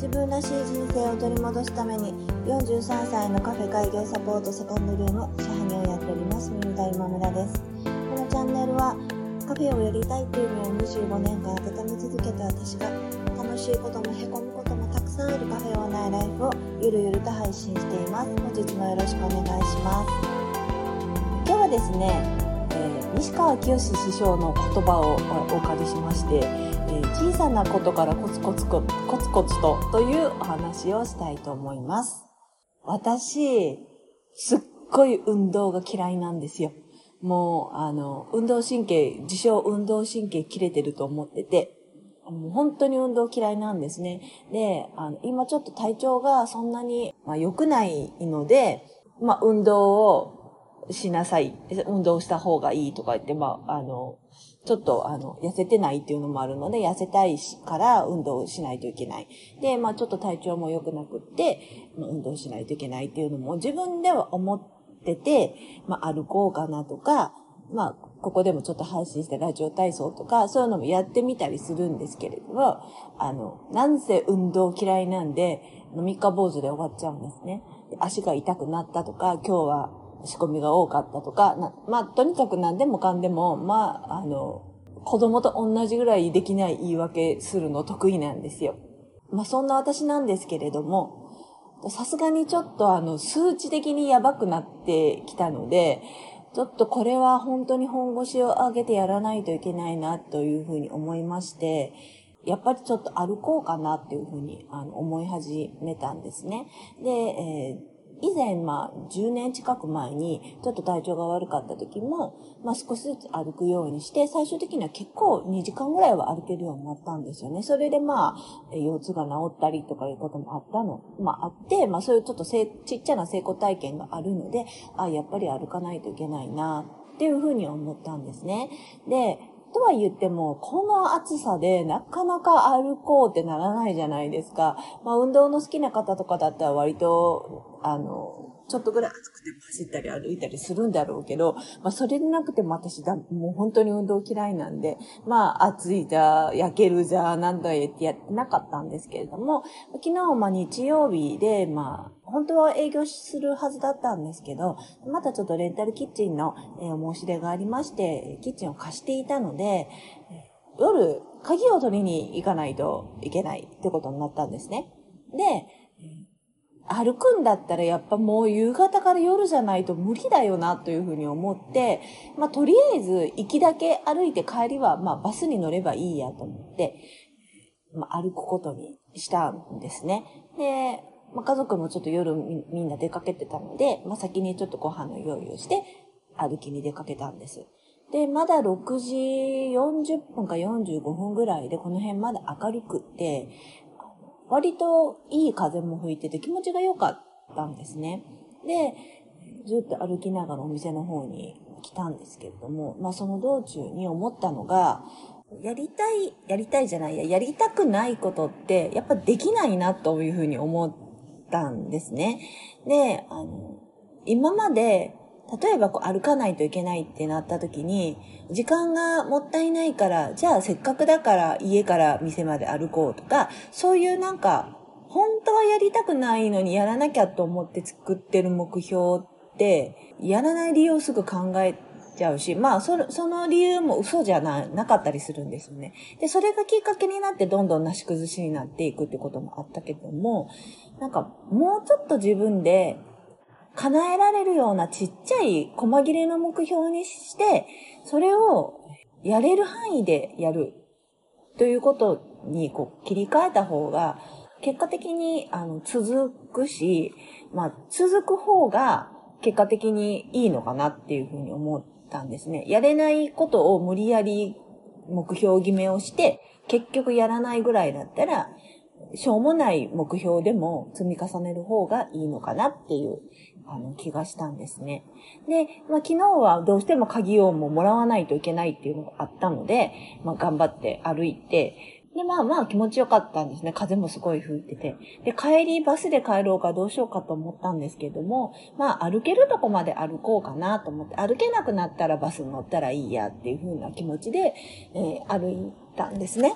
自分らしい人生を取り戻すために43歳のカフェ開業サポートセカンドルーム支配人をやっております耳田今村です。このチャンネルはカフェをやりたいっていうのを25年間温め続けた私が楽しいこともへこむこともたくさんあるカフェオーナーライフをゆるゆると配信しています。本日もよろしくお願いします。今日はですねえ西川きよし師匠の言葉をお借りしまして、え、小さなことからコツコツココツコツとというお話をしたいと思います。私、すっごい運動が嫌いなんですよ。もう、あの、運動神経、自称運動神経切れてると思ってて、もう本当に運動嫌いなんですね。で、あの今ちょっと体調がそんなに、まあ、良くないので、まあ、運動をしなさい、運動した方がいいとか言って、まあ、あの、ちょっと、あの、痩せてないっていうのもあるので、痩せたいから運動しないといけない。で、まあ、ちょっと体調も良くなくって、まあ、運動しないといけないっていうのも自分では思ってて、まあ、歩こうかなとか、まあ、ここでもちょっと配信してラジオ体操とか、そういうのもやってみたりするんですけれども、あの、なんせ運動嫌いなんで、三日坊主で終わっちゃうんですね。足が痛くなったとか、今日は仕込みが多かったとか、まあ、とにかく何でもかんでも、まあ、あの、子供と同じぐらいできない言い訳するの得意なんですよ。まあ、そんな私なんですけれども、さすがにちょっとあの、数値的にやばくなってきたので、ちょっとこれは本当に本腰を上げてやらないといけないなというふうに思いまして、やっぱりちょっと歩こうかなっていうふうにあの思い始めたんですね。で、えー以前、まあ、10年近く前に、ちょっと体調が悪かった時も、まあ、少しずつ歩くようにして、最終的には結構2時間ぐらいは歩けるようになったんですよね。それでまあ、腰痛が治ったりとかいうこともあったの、まあ、あって、まあ、そういうちょっとせちっちゃな成功体験があるので、あやっぱり歩かないといけないな、っていうふうに思ったんですね。で、とは言っても、この暑さでなかなか歩こうってならないじゃないですか。まあ、運動の好きな方とかだったら割と、あの、ちょっとぐらい暑くても走ったり歩いたりするんだろうけど、まあそれでなくても私だ、もう本当に運動嫌いなんで、まあ暑いじゃ、焼けるじゃ、なんだ言ってやってなかったんですけれども、昨日まあ日曜日で、まあ本当は営業するはずだったんですけど、またちょっとレンタルキッチンの、え申し出がありまして、キッチンを貸していたので、夜、鍵を取りに行かないといけないってことになったんですね。で、歩くんだったらやっぱもう夕方から夜じゃないと無理だよなというふうに思って、まあとりあえず行きだけ歩いて帰りはまあバスに乗ればいいやと思って、まあ歩くことにしたんですね。で、まあ家族もちょっと夜みんな出かけてたので、まあ先にちょっとご飯の用意をして歩きに出かけたんです。で、まだ6時40分か45分ぐらいでこの辺まだ明るくって、割といい風も吹いてて気持ちが良かったんですね。で、ずっと歩きながらお店の方に来たんですけれども、まあその道中に思ったのが、やりたい、やりたいじゃないや、やりたくないことって、やっぱできないなというふうに思ったんですね。で、あの、今まで例えばこう歩かないといけないってなった時に、時間がもったいないから、じゃあせっかくだから家から店まで歩こうとか、そういうなんか、本当はやりたくないのにやらなきゃと思って作ってる目標って、やらない理由をすぐ考えちゃうし、まあ、そのその理由も嘘じゃななかったりするんですよね。で、それがきっかけになってどんどんなし崩しになっていくってこともあったけども、なんか、もうちょっと自分で叶えられるようなちっちゃい細切れの目標にして、それをやれる範囲でやるということにこう切り替えた方が、結果的にあの続くし、まあ続く方が結果的にいいのかなっていうふうに思ったんですね。やれないことを無理やり目標決めをして、結局やらないぐらいだったら、しょうもない目標でも積み重ねる方がいいのかなっていうあの、気がしたんですね。で、まあ、昨日はどうしても鍵をももらわないといけないっていうのがあったので、まあ、頑張って歩いて、で、まあまあ気持ちよかったんですね。風もすごい吹いてて。で、帰りバスで帰ろうかどうしようかと思ったんですけども、まあ歩けるとこまで歩こうかなと思って、歩けなくなったらバスに乗ったらいいやっていう風な気持ちで、えー、歩いたんですね。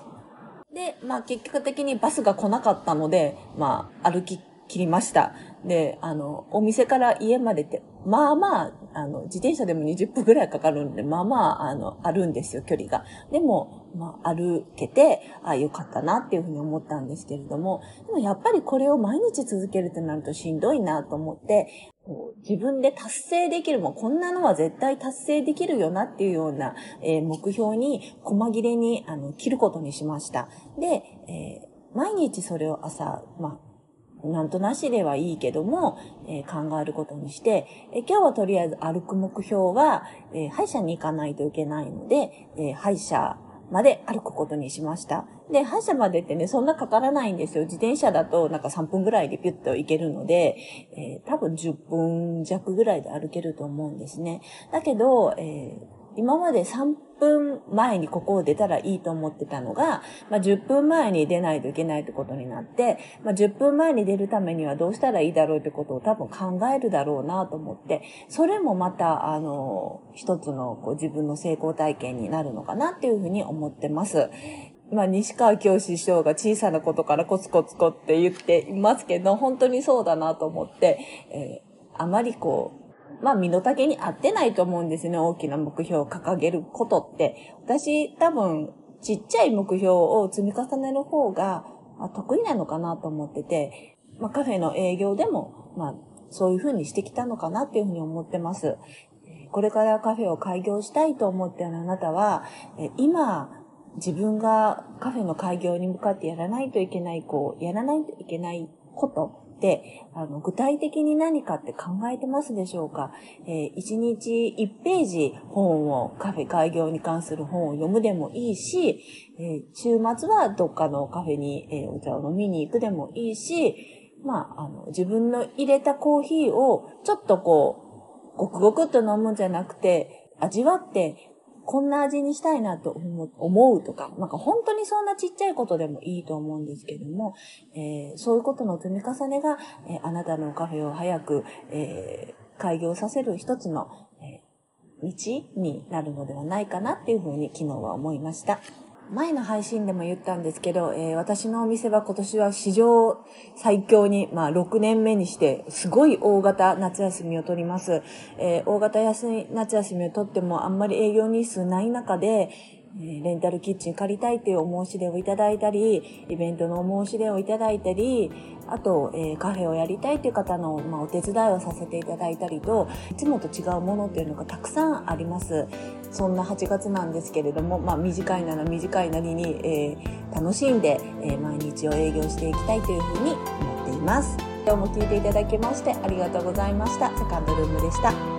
で、まあ結局的にバスが来なかったので、まあ歩き切りました。で、あの、お店から家までって、まあまあ、あの、自転車でも20分ぐらいかかるんで、まあまあ、あの、あるんですよ、距離が。でも、まあ、歩けて、ああ、よかったなっていうふうに思ったんですけれども、でもやっぱりこれを毎日続けるとなるとしんどいなと思って、自分で達成できる、もうこんなのは絶対達成できるよなっていうような、えー、目標に、細切れに、あの、切ることにしました。で、えー、毎日それを朝、まあ、なんとなしではいいけども、えー、考えることにして、えー、今日はとりあえず歩く目標は、えー、歯医者に行かないといけないので、え歯医者まで歩くことにしました。で、歯医者までってね、そんなかからないんですよ。自転車だとなんか3分ぐらいでピュッと行けるので、え多分10分弱ぐらいで歩けると思うんですね。だけど、え今まで3分前にここを出たらいいと思ってたのが、まあ、10分前に出ないといけないってことになって、まあ、10分前に出るためにはどうしたらいいだろうってことを多分考えるだろうなと思って、それもまた、あの、一つのこう自分の成功体験になるのかなっていうふうに思ってます。まあ、西川教師匠が小さなことからコツコツコって言っていますけど、本当にそうだなと思って、えー、あまりこう、まあ、身の丈に合ってないと思うんですね。大きな目標を掲げることって。私、多分、ちっちゃい目標を積み重ねる方が、得意なのかなと思ってて、まあ、カフェの営業でも、まあ、そういうふうにしてきたのかなっていうふうに思ってます。これからカフェを開業したいと思っているあなたは、今、自分がカフェの開業に向かってやらないといけない、こう、やらないといけないことって、あの、具体的に何かって考えてますでしょうか？えー、1日1ページ本を、カフェ開業に関する本を読むでもいいし、えー、週末はどっかのカフェに、えー、お茶を飲みに行くでもいいし、まあ、あの、自分の入れたコーヒーをちょっとこう、ごくごくっと飲むんじゃなくて、味わってこんな味にしたいなと思うとか、なんか本当にそんなちっちゃいことでもいいと思うんですけども、えー、そういうことの積み重ねが、えー、あなたのカフェを早く、えー、開業させる一つの、え道になるのではないかなっていうふうに昨日は思いました。前の配信でも言ったんですけど、えー、私のお店は今年は史上最強に、まあ6年目にして、すごい大型夏休みを取ります。えー、大型休み夏休みを取ってもあんまり営業日数ない中で、レンタルキッチン借りたいっていうお申し出をいただいたり、イベントのお申し出をいただいたり、あと、え、カフェをやりたいっていう方の、ま、お手伝いをさせていただいたりと、いつもと違うものっていうのがたくさんあります。そんな8月なんですけれども、まあ、短いなら短いなりに、えー、楽しんで、え、毎日を営業していきたいというふうに思っています。今日も聞いていただきましてありがとうございました。セカンドルームでした。